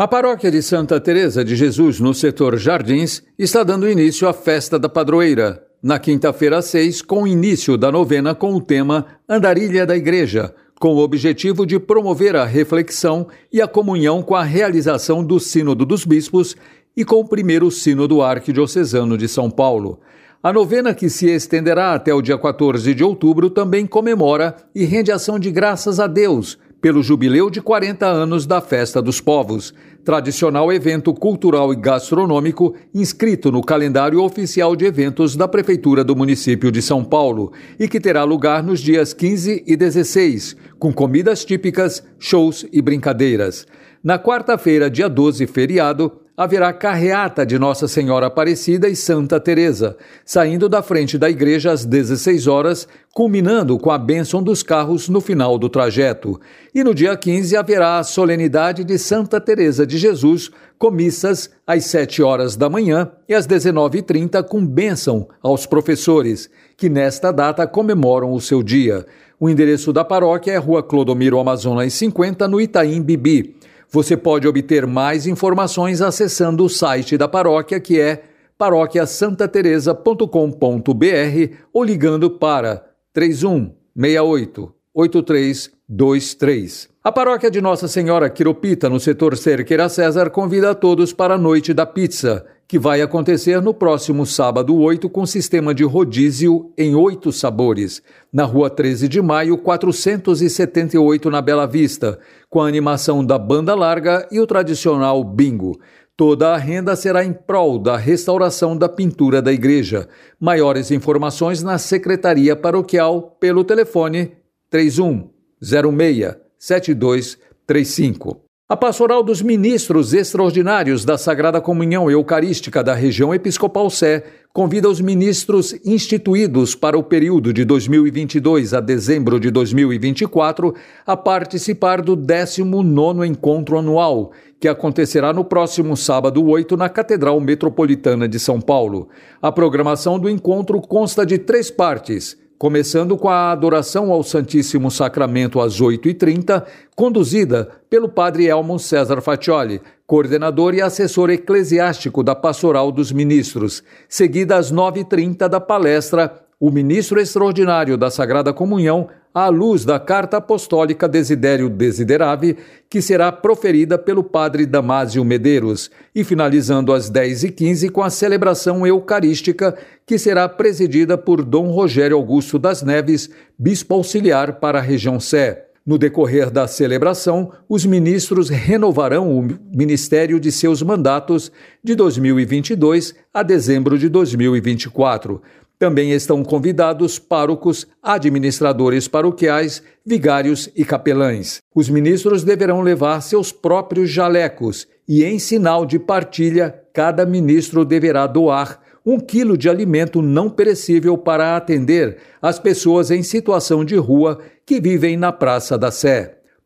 A paróquia de Santa Teresa de Jesus, no setor Jardins, está dando início à festa da padroeira, na quinta-feira 6, com o início da novena com o tema Andarilha da Igreja, com o objetivo de promover a reflexão e a comunhão com a realização do Sínodo dos Bispos e com o primeiro Sínodo Arquidiocesano de São Paulo. A novena, que se estenderá até o dia 14 de outubro, também comemora e rende ação de graças a Deus pelo jubileu de 40 anos da Festa dos Povos, tradicional evento cultural e gastronômico inscrito no calendário oficial de eventos da Prefeitura do município de São Paulo e que terá lugar nos dias 15 e 16, com comidas típicas, shows e brincadeiras. Na quarta-feira, dia 12, feriado, haverá carreata de Nossa Senhora Aparecida e Santa Teresa, saindo da frente da igreja às 16 horas, culminando com a bênção dos carros no final do trajeto. E no dia 15 haverá a solenidade de Santa Teresa de Jesus, com missas às 7 horas da manhã e às 19h30 com bênção aos professores, que nesta data comemoram o seu dia. O endereço da paróquia é Rua Clodomiro Amazonas 50, no Itaim Bibi. Você pode obter mais informações acessando o site da paróquia, que é paroquiasantateresa.com.br ou ligando para 3168 8323. A paróquia de Nossa Senhora Quiropita, no setor Cerqueira César, convida a todos para a Noite da Pizza, que vai acontecer no próximo sábado 8 com sistema de rodízio em oito sabores, na rua 13 de maio, 478 na Bela Vista, com a animação da banda larga e o tradicional bingo. Toda a renda será em prol da restauração da pintura da igreja. Maiores informações na Secretaria Paroquial pelo telefone 31 06 7235. A Pastoral dos Ministros Extraordinários da Sagrada Comunhão Eucarística da região Episcopal Sé convida os ministros instituídos para o período de 2022 a dezembro de 2024 a participar do 19º Encontro Anual, que acontecerá no próximo sábado 8 na Catedral Metropolitana de São Paulo. A programação do encontro consta de três partes começando com a adoração ao Santíssimo Sacramento às 8h30, conduzida pelo padre Elmo César Faccioli, coordenador e assessor eclesiástico da Pastoral dos Ministros, seguida às 9h30 da palestra O Ministro Extraordinário da Sagrada Comunhão, à luz da Carta Apostólica Desidério Desiderave, que será proferida pelo padre Damásio Medeiros, e finalizando às 10h15 com a celebração eucarística, que será presidida por Dom Rogério Augusto das Neves, bispo auxiliar para a região Sé. No decorrer da celebração, os ministros renovarão o ministério de seus mandatos de 2022 a dezembro de 2024. Também estão convidados párocos, administradores paroquiais, vigários e capelães. Os ministros deverão levar seus próprios jalecos e, em sinal de partilha, cada ministro deverá doar um quilo de alimento não perecível para atender as pessoas em situação de rua que vivem na Praça da Sé.